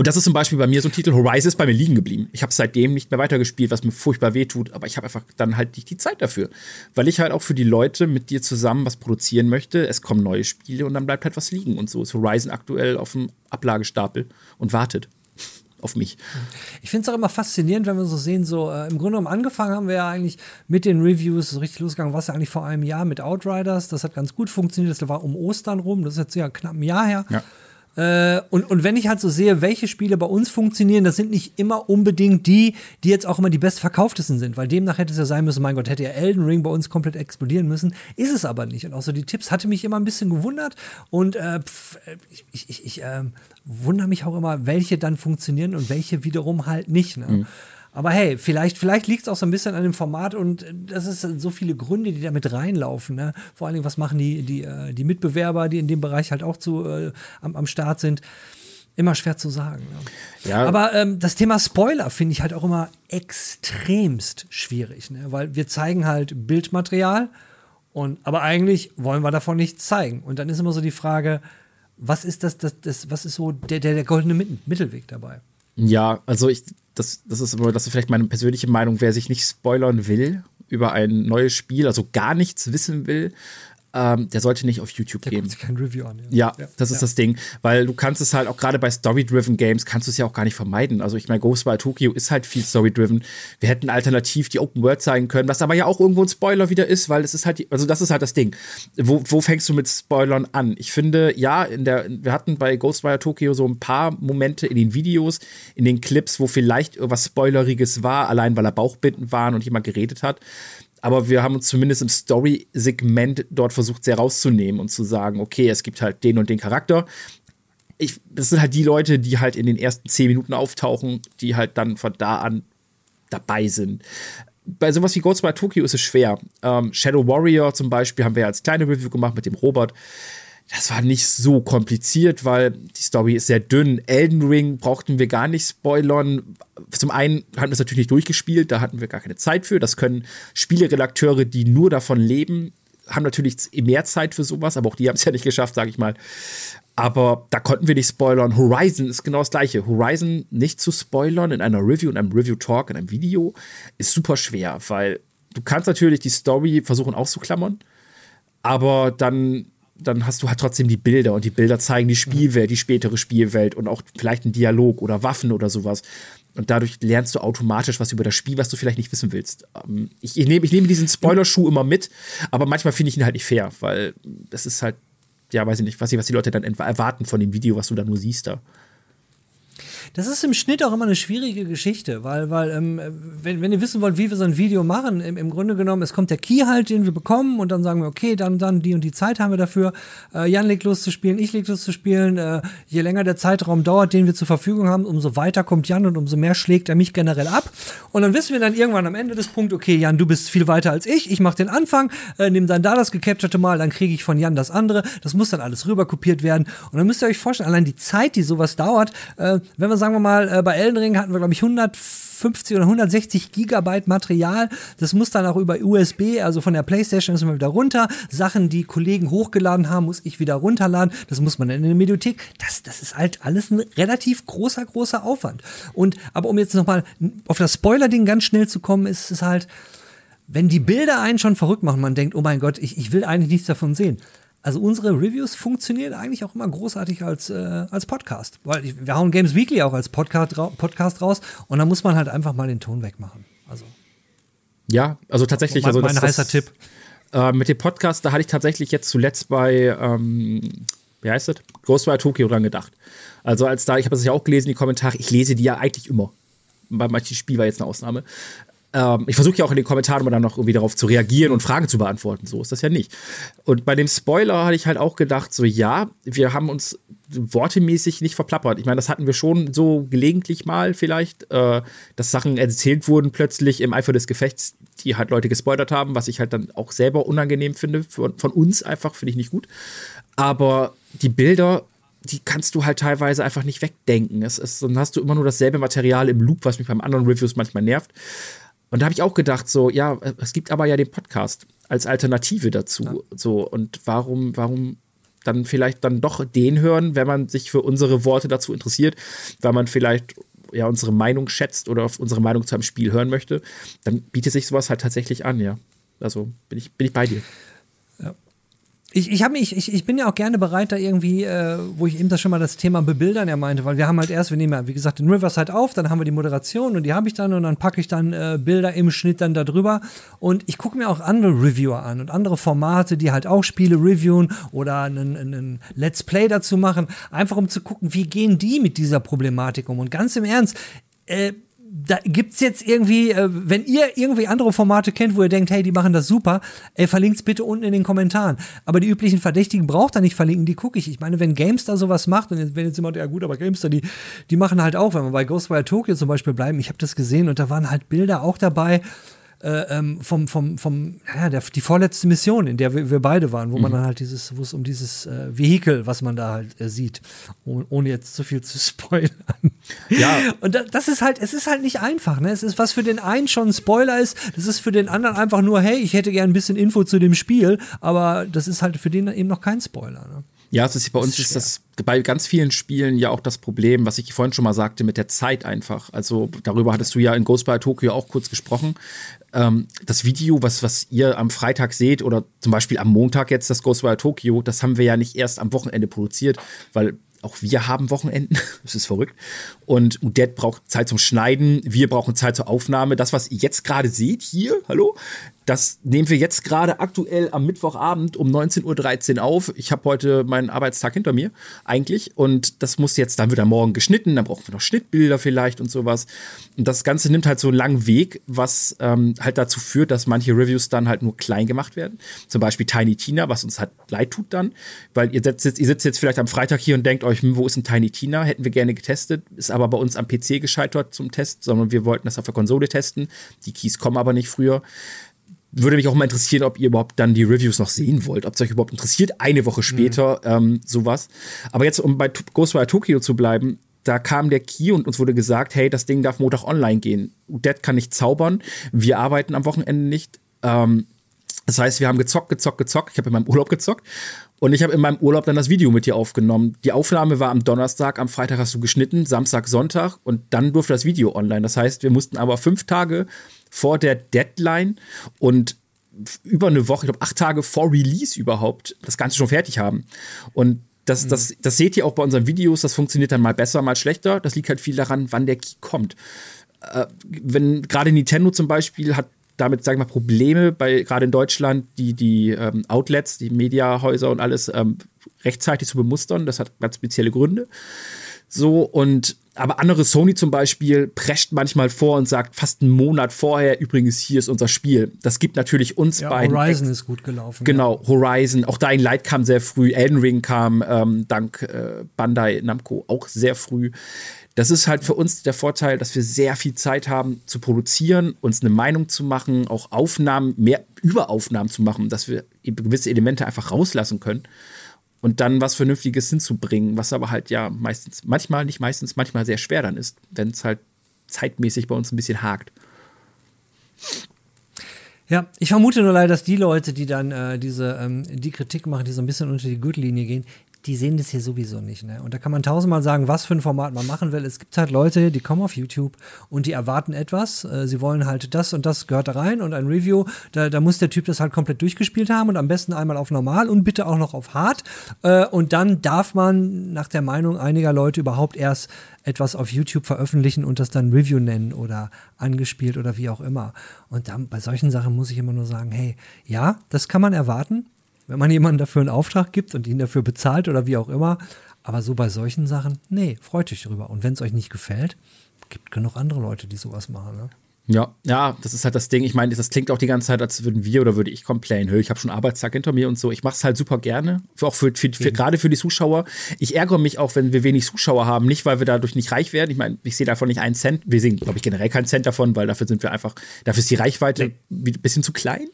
Speaker 2: und das ist zum Beispiel bei mir so ein Titel, Horizon ist bei mir liegen geblieben. Ich habe seitdem nicht mehr weitergespielt, was mir furchtbar wehtut, aber ich habe einfach dann halt nicht die Zeit dafür. Weil ich halt auch für die Leute mit dir zusammen was produzieren möchte. Es kommen neue Spiele und dann bleibt halt was liegen. Und so ist Horizon aktuell auf dem Ablagestapel und wartet auf mich.
Speaker 1: Ich finde es auch immer faszinierend, wenn wir so sehen, so äh, im Grunde genommen angefangen haben wir ja eigentlich mit den Reviews, so richtig losgegangen, was ja eigentlich vor einem Jahr mit Outriders, das hat ganz gut funktioniert, das war um Ostern rum, das ist jetzt ja knapp ein Jahr her. Ja. Äh, und, und wenn ich halt so sehe, welche Spiele bei uns funktionieren, das sind nicht immer unbedingt die, die jetzt auch immer die bestverkauftesten sind, weil demnach hätte es ja sein müssen, mein Gott, hätte ja Elden Ring bei uns komplett explodieren müssen. Ist es aber nicht. Und auch so die Tipps hatte mich immer ein bisschen gewundert und äh, pf, ich, ich, ich äh, wundere mich auch immer, welche dann funktionieren und welche wiederum halt nicht. Ne? Mhm. Aber hey, vielleicht, vielleicht liegt es auch so ein bisschen an dem Format und das ist so viele Gründe, die da mit reinlaufen. Ne? Vor allen Dingen, was machen die, die, äh, die Mitbewerber, die in dem Bereich halt auch zu, äh, am, am Start sind. Immer schwer zu sagen. Ne? Ja. Aber ähm, das Thema Spoiler finde ich halt auch immer extremst schwierig, ne? weil wir zeigen halt Bildmaterial und aber eigentlich wollen wir davon nichts zeigen. Und dann ist immer so die Frage, was ist das, das, das was ist so der, der, der goldene Mittelweg dabei?
Speaker 2: Ja, also ich, das, das ist aber, das ist vielleicht meine persönliche Meinung, wer sich nicht spoilern will über ein neues Spiel, also gar nichts wissen will, ähm, der sollte nicht auf YouTube der gehen. Sich kein Review an. Ja, ja, ja das ist ja. das Ding, weil du kannst es halt auch gerade bei Story-driven Games kannst du es ja auch gar nicht vermeiden. Also ich meine, Ghostwire Tokyo ist halt viel Story-driven. Wir hätten alternativ die Open World zeigen können, was aber ja auch irgendwo ein Spoiler wieder ist, weil es ist halt, die, also das ist halt das Ding. Wo, wo fängst du mit Spoilern an? Ich finde, ja, in der, wir hatten bei Ghostwire Tokyo so ein paar Momente in den Videos, in den Clips, wo vielleicht irgendwas Spoileriges war, allein weil er Bauchbinden waren und jemand geredet hat aber wir haben uns zumindest im Story-Segment dort versucht, sehr rauszunehmen und zu sagen, okay, es gibt halt den und den Charakter. Ich, das sind halt die Leute, die halt in den ersten zehn Minuten auftauchen, die halt dann von da an dabei sind. Bei sowas wie Ghostwire Tokyo ist es schwer. Ähm, Shadow Warrior zum Beispiel haben wir als kleine Review gemacht mit dem Robert das war nicht so kompliziert, weil die Story ist sehr dünn. Elden Ring brauchten wir gar nicht spoilern. Zum einen hatten wir es natürlich nicht durchgespielt, da hatten wir gar keine Zeit für. Das können Spieleredakteure, die nur davon leben, haben natürlich mehr Zeit für sowas, aber auch die haben es ja nicht geschafft, sage ich mal. Aber da konnten wir nicht spoilern. Horizon ist genau das gleiche. Horizon nicht zu spoilern in einer Review, in einem Review-Talk, in einem Video, ist super schwer, weil du kannst natürlich die Story versuchen auszuklammern, aber dann dann hast du halt trotzdem die Bilder und die Bilder zeigen die Spielwelt, die spätere Spielwelt und auch vielleicht einen Dialog oder Waffen oder sowas. Und dadurch lernst du automatisch was über das Spiel, was du vielleicht nicht wissen willst. Ähm, ich, ich, nehme, ich nehme diesen Spoilerschuh immer mit, aber manchmal finde ich ihn halt nicht fair, weil das ist halt, ja, weiß ich nicht, was, was die Leute dann erwarten von dem Video, was du da nur siehst da.
Speaker 1: Das ist im Schnitt auch immer eine schwierige Geschichte, weil, weil ähm, wenn, wenn ihr wissen wollt, wie wir so ein Video machen, im, im Grunde genommen, es kommt der Key halt, den wir bekommen und dann sagen wir, okay, dann, dann die und die Zeit haben wir dafür. Äh, Jan legt los zu spielen, ich leg los zu spielen. Äh, je länger der Zeitraum dauert, den wir zur Verfügung haben, umso weiter kommt Jan und umso mehr schlägt er mich generell ab. Und dann wissen wir dann irgendwann am Ende des Punkts, okay, Jan, du bist viel weiter als ich, ich mache den Anfang, äh, nimm dann da das gecapturete Mal, dann kriege ich von Jan das andere. Das muss dann alles rüber kopiert werden. Und dann müsst ihr euch vorstellen, allein die Zeit, die sowas dauert, äh, wenn wir sagen wir mal, äh, bei Elden Ring hatten wir, glaube ich, 150 oder 160 Gigabyte Material. Das muss dann auch über USB, also von der Playstation müssen wir wieder runter. Sachen, die Kollegen hochgeladen haben, muss ich wieder runterladen. Das muss man dann in der Mediothek. Das, das ist halt alles ein relativ großer, großer Aufwand. Und, aber um jetzt nochmal auf das Spoiler-Ding ganz schnell zu kommen, ist es halt, wenn die Bilder einen schon verrückt machen, man denkt, oh mein Gott, ich, ich will eigentlich nichts davon sehen. Also unsere Reviews funktionieren eigentlich auch immer großartig als, äh, als Podcast. Weil wir hauen Games Weekly auch als Podcast, Podcast raus und da muss man halt einfach mal den Ton wegmachen. Also.
Speaker 2: Ja, also tatsächlich.
Speaker 1: Mein,
Speaker 2: also
Speaker 1: mein heißer das, Tipp.
Speaker 2: Äh, mit dem Podcast, da hatte ich tatsächlich jetzt zuletzt bei, ähm, wie heißt das? Ghostwire Tokyo dran gedacht. Also als da, ich habe das ja auch gelesen, die Kommentare, ich lese die ja eigentlich immer. Bei manchen Spiel war jetzt eine Ausnahme. Ähm, ich versuche ja auch in den Kommentaren immer dann noch irgendwie darauf zu reagieren und Fragen zu beantworten. So ist das ja nicht. Und bei dem Spoiler hatte ich halt auch gedacht, so ja, wir haben uns wortemäßig nicht verplappert. Ich meine, das hatten wir schon so gelegentlich mal vielleicht, äh, dass Sachen erzählt wurden plötzlich im Eifer des Gefechts, die halt Leute gespoilert haben, was ich halt dann auch selber unangenehm finde, für, von uns einfach, finde ich nicht gut. Aber die Bilder die kannst du halt teilweise einfach nicht wegdenken. Es ist, dann hast du immer nur dasselbe Material im Loop, was mich beim anderen Reviews manchmal nervt. Und da habe ich auch gedacht, so, ja, es gibt aber ja den Podcast als Alternative dazu. Ja. So, und warum, warum dann vielleicht dann doch den hören, wenn man sich für unsere Worte dazu interessiert, weil man vielleicht ja unsere Meinung schätzt oder auf unsere Meinung zu einem Spiel hören möchte, dann bietet sich sowas halt tatsächlich an, ja. Also bin ich, bin ich bei dir.
Speaker 1: Ich, ich, hab mich, ich, ich bin ja auch gerne bereit, da irgendwie, äh, wo ich eben das schon mal das Thema bebildern ja meinte, weil wir haben halt erst, wir nehmen ja, wie gesagt, den Riverside auf, dann haben wir die Moderation und die habe ich dann und dann packe ich dann äh, Bilder im Schnitt dann da drüber. Und ich gucke mir auch andere Reviewer an und andere Formate, die halt auch Spiele reviewen oder einen, einen Let's Play dazu machen, einfach um zu gucken, wie gehen die mit dieser Problematik um. Und ganz im Ernst, äh, da gibt's jetzt irgendwie, äh, wenn ihr irgendwie andere Formate kennt, wo ihr denkt, hey, die machen das super, ey, verlinkt's bitte unten in den Kommentaren. Aber die üblichen Verdächtigen braucht ihr nicht verlinken, die gucke ich. Ich meine, wenn Gamestar sowas macht, und wenn jetzt jemand, ja gut, aber Gamestar, die, die machen halt auch, wenn wir bei Ghostwire Tokyo zum Beispiel bleiben, ich habe das gesehen und da waren halt Bilder auch dabei, äh, ähm, vom, vom, vom, ja, der, die vorletzte Mission, in der wir, wir beide waren, wo mhm. man dann halt dieses, wo es um dieses äh, Vehikel, was man da halt äh, sieht, oh, ohne jetzt zu viel zu spoilern. Ja. Und da, das ist halt, es ist halt nicht einfach, ne? Es ist, was für den einen schon ein Spoiler ist, das ist für den anderen einfach nur, hey, ich hätte gern ein bisschen Info zu dem Spiel, aber das ist halt für den eben noch kein Spoiler, ne?
Speaker 2: Ja, es ist bei uns ist, ist das bei ganz vielen Spielen ja auch das Problem, was ich vorhin schon mal sagte, mit der Zeit einfach. Also darüber hattest du ja in Ghost by Tokyo auch kurz gesprochen. Ähm, das Video, was, was ihr am Freitag seht oder zum Beispiel am Montag jetzt das Ghost by Tokyo, das haben wir ja nicht erst am Wochenende produziert, weil auch wir haben Wochenenden. Das ist verrückt. Und Dead braucht Zeit zum Schneiden. Wir brauchen Zeit zur Aufnahme. Das, was ihr jetzt gerade seht hier, hallo, das nehmen wir jetzt gerade aktuell am Mittwochabend um 19.13 Uhr auf. Ich habe heute meinen Arbeitstag hinter mir, eigentlich. Und das muss jetzt, dann wird er morgen geschnitten, dann brauchen wir noch Schnittbilder vielleicht und sowas. Und das Ganze nimmt halt so einen langen Weg, was ähm, halt dazu führt, dass manche Reviews dann halt nur klein gemacht werden. Zum Beispiel Tiny Tina, was uns halt leid tut dann. Weil ihr sitzt jetzt, ihr sitzt jetzt vielleicht am Freitag hier und denkt euch, hm, wo ist ein Tiny Tina? Hätten wir gerne getestet, ist aber bei uns am PC gescheitert zum Test, sondern wir wollten das auf der Konsole testen. Die Keys kommen aber nicht früher würde mich auch mal interessieren, ob ihr überhaupt dann die Reviews noch sehen wollt, ob es euch überhaupt interessiert, eine Woche später mhm. ähm, sowas. Aber jetzt, um bei Ghostwire Tokyo zu bleiben, da kam der Key und uns wurde gesagt, hey, das Ding darf Montag online gehen. Dead kann nicht zaubern, wir arbeiten am Wochenende nicht. Ähm, das heißt, wir haben gezockt, gezockt, gezockt. Ich habe in meinem Urlaub gezockt und ich habe in meinem Urlaub dann das Video mit dir aufgenommen. Die Aufnahme war am Donnerstag, am Freitag hast du geschnitten, Samstag, Sonntag und dann durfte das Video online. Das heißt, wir mussten aber fünf Tage vor der Deadline und über eine Woche, ich glaube acht Tage vor Release überhaupt, das Ganze schon fertig haben. Und das, das, das seht ihr auch bei unseren Videos, das funktioniert dann mal besser, mal schlechter. Das liegt halt viel daran, wann der Key kommt. Äh, wenn gerade Nintendo zum Beispiel hat damit, sage ich mal, Probleme bei gerade in Deutschland, die, die ähm, Outlets, die Mediahäuser und alles ähm, rechtzeitig zu bemustern. Das hat ganz spezielle Gründe. So, und aber andere Sony zum Beispiel prescht manchmal vor und sagt fast einen Monat vorher, übrigens, hier ist unser Spiel. Das gibt natürlich uns ja, beiden.
Speaker 1: Horizon ist gut gelaufen.
Speaker 2: Genau, ja. Horizon. Auch Dying Light kam sehr früh. Elden Ring kam ähm, dank äh, Bandai Namco auch sehr früh. Das ist halt für uns der Vorteil, dass wir sehr viel Zeit haben zu produzieren, uns eine Meinung zu machen, auch Aufnahmen, mehr Überaufnahmen zu machen, dass wir gewisse Elemente einfach rauslassen können und dann was Vernünftiges hinzubringen, was aber halt ja meistens, manchmal, nicht meistens, manchmal sehr schwer dann ist, wenn es halt zeitmäßig bei uns ein bisschen hakt.
Speaker 1: Ja, ich vermute nur leider, dass die Leute, die dann äh, diese ähm, die Kritik machen, die so ein bisschen unter die Gürtellinie gehen, die sehen das hier sowieso nicht. Ne? Und da kann man tausendmal sagen, was für ein Format man machen will. Es gibt halt Leute, die kommen auf YouTube und die erwarten etwas. Äh, sie wollen halt das und das gehört da rein und ein Review, da, da muss der Typ das halt komplett durchgespielt haben und am besten einmal auf normal und bitte auch noch auf hart. Äh, und dann darf man nach der Meinung einiger Leute überhaupt erst etwas auf YouTube veröffentlichen und das dann Review nennen oder angespielt oder wie auch immer. Und dann bei solchen Sachen muss ich immer nur sagen, hey, ja, das kann man erwarten wenn man jemandem dafür einen Auftrag gibt und ihn dafür bezahlt oder wie auch immer. Aber so bei solchen Sachen, nee, freut euch drüber. Und wenn es euch nicht gefällt, gibt genug andere Leute, die sowas machen. Ne?
Speaker 2: Ja, ja, das ist halt das Ding. Ich meine, das klingt auch die ganze Zeit, als würden wir oder würde ich complain. Ich habe schon Arbeitstag hinter mir und so. Ich mache es halt super gerne, für, auch für, für, für gerade für die Zuschauer. Ich ärgere mich auch, wenn wir wenig Zuschauer haben, nicht weil wir dadurch nicht reich werden. Ich meine, ich sehe davon nicht einen Cent. Wir sehen, glaube ich, generell keinen Cent davon, weil dafür sind wir einfach, dafür ist die Reichweite ein bisschen zu klein.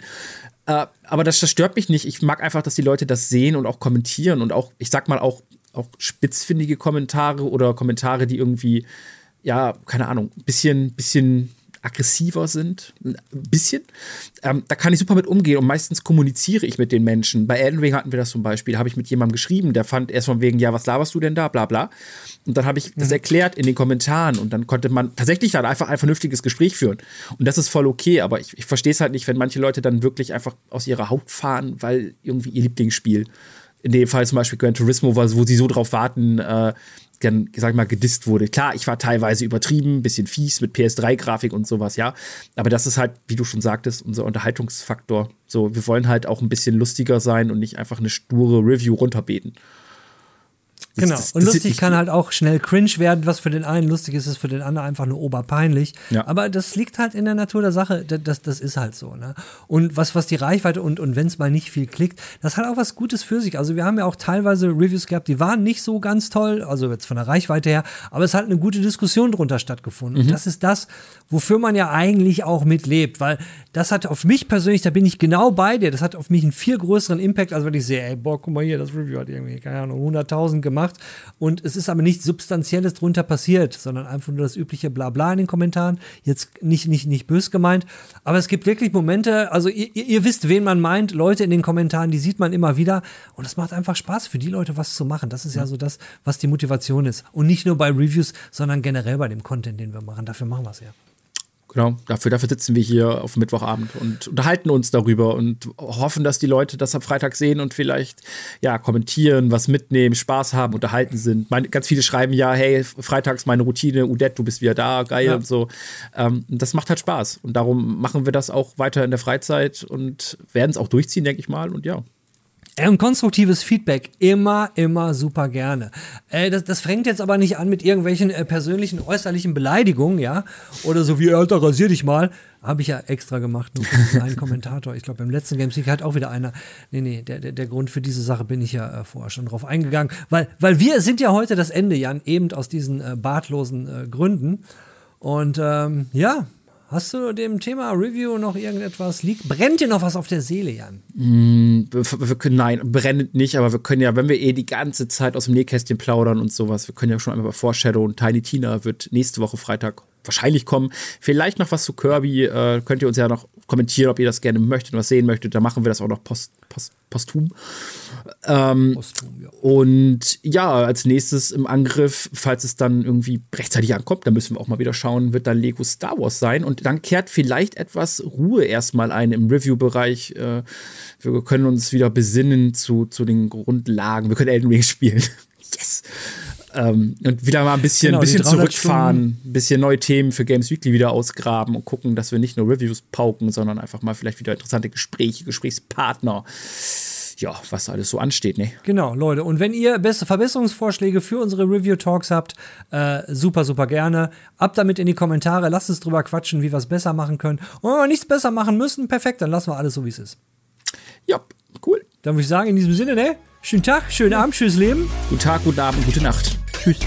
Speaker 2: Äh, aber das, das stört mich nicht. Ich mag einfach, dass die Leute das sehen und auch kommentieren und auch, ich sag mal, auch, auch spitzfindige Kommentare oder Kommentare, die irgendwie, ja, keine Ahnung, ein bisschen, bisschen aggressiver sind, ein bisschen, ähm, da kann ich super mit umgehen und meistens kommuniziere ich mit den Menschen. Bei Elden Ring hatten wir das zum Beispiel, habe ich mit jemandem geschrieben, der fand erst von wegen, ja, was laberst du denn da, bla bla. Und dann habe ich mhm. das erklärt in den Kommentaren und dann konnte man tatsächlich dann einfach ein vernünftiges Gespräch führen. Und das ist voll okay, aber ich, ich verstehe es halt nicht, wenn manche Leute dann wirklich einfach aus ihrer Haut fahren, weil irgendwie ihr Lieblingsspiel, in dem Fall zum Beispiel Gran Turismo, wo sie so drauf warten, äh, gern, sag mal, gedisst wurde. Klar, ich war teilweise übertrieben, bisschen fies mit PS3-Grafik und sowas, ja. Aber das ist halt, wie du schon sagtest, unser Unterhaltungsfaktor. So, wir wollen halt auch ein bisschen lustiger sein und nicht einfach eine sture Review runterbeten.
Speaker 1: Genau. Das, und lustig kann halt auch schnell cringe werden, was für den einen lustig ist, ist für den anderen einfach nur oberpeinlich. Ja. Aber das liegt halt in der Natur der Sache. Das, das ist halt so. Ne? Und was, was die Reichweite und, und wenn es mal nicht viel klickt, das hat auch was Gutes für sich. Also wir haben ja auch teilweise Reviews gehabt, die waren nicht so ganz toll, also jetzt von der Reichweite her, aber es hat eine gute Diskussion drunter stattgefunden. Mhm. Und das ist das, wofür man ja eigentlich auch mitlebt, weil das hat auf mich persönlich, da bin ich genau bei dir, das hat auf mich einen viel größeren Impact, als wenn ich sehe, ey, boah, guck mal hier, das Review hat irgendwie, keine Ahnung, 100.000 gemacht und es ist aber nichts Substanzielles drunter passiert, sondern einfach nur das übliche Blabla in den Kommentaren. Jetzt nicht, nicht, nicht bös gemeint, aber es gibt wirklich Momente, also ihr, ihr wisst, wen man meint, Leute in den Kommentaren, die sieht man immer wieder und es macht einfach Spaß für die Leute, was zu machen. Das ist ja so das, was die Motivation ist. Und nicht nur bei Reviews, sondern generell bei dem Content, den wir machen. Dafür machen wir es ja.
Speaker 2: Genau, dafür, dafür sitzen wir hier auf Mittwochabend und unterhalten uns darüber und hoffen, dass die Leute das am Freitag sehen und vielleicht ja kommentieren, was mitnehmen, Spaß haben, unterhalten sind. Meine, ganz viele schreiben ja, hey, freitags meine Routine, Udet, du bist wieder da, geil ja. und so. Ähm, das macht halt Spaß und darum machen wir das auch weiter in der Freizeit und werden es auch durchziehen, denke ich mal. Und ja,
Speaker 1: und konstruktives Feedback immer, immer super gerne. Äh, das, das fängt jetzt aber nicht an mit irgendwelchen äh, persönlichen, äußerlichen Beleidigungen, ja? Oder so wie, Alter, rasier dich mal. Habe ich ja extra gemacht, nur für einen Kommentator. Ich glaube, beim letzten Games hat auch wieder einer. Nee, nee, der, der, der Grund für diese Sache bin ich ja äh, vorher schon drauf eingegangen. Weil, weil wir sind ja heute das Ende, Jan, eben aus diesen äh, bartlosen äh, Gründen. Und ähm, ja, Hast du dem Thema Review noch irgendetwas liegt? Brennt dir noch was auf der Seele, Jan?
Speaker 2: Mm, wir, können, nein, brennt nicht, aber wir können ja, wenn wir eh die ganze Zeit aus dem Nähkästchen plaudern und sowas, wir können ja schon einmal Foreshadow und Tiny Tina wird nächste Woche Freitag wahrscheinlich kommen. Vielleicht noch was zu Kirby. Äh, könnt ihr uns ja noch kommentieren, ob ihr das gerne möchtet und was sehen möchtet. Da machen wir das auch noch post, post, posthum. Ähm, posthum ja. Und ja, als nächstes im Angriff, falls es dann irgendwie rechtzeitig ankommt, dann müssen wir auch mal wieder schauen, wird dann Lego Star Wars sein. Und dann kehrt vielleicht etwas Ruhe erstmal ein im Review-Bereich. Äh, wir können uns wieder besinnen zu, zu den Grundlagen. Wir können Elden Ring spielen. yes! Ähm, und wieder mal ein bisschen, genau, bisschen zurückfahren, ein bisschen neue Themen für Games Weekly wieder ausgraben und gucken, dass wir nicht nur Reviews pauken, sondern einfach mal vielleicht wieder interessante Gespräche, Gesprächspartner ja, was alles so ansteht, ne?
Speaker 1: Genau, Leute. Und wenn ihr beste Verbesserungsvorschläge für unsere Review-Talks habt, äh, super, super gerne. Ab damit in die Kommentare, lasst uns drüber quatschen, wie wir es besser machen können. Und wenn wir nichts besser machen müssen, perfekt, dann lassen wir alles so, wie es ist.
Speaker 2: Ja, cool.
Speaker 1: Dann würde ich sagen, in diesem Sinne, ne? Schönen Tag, schönen Abend, schönes Leben.
Speaker 2: Guten Tag, guten Abend, gute Nacht.
Speaker 1: Tschüss.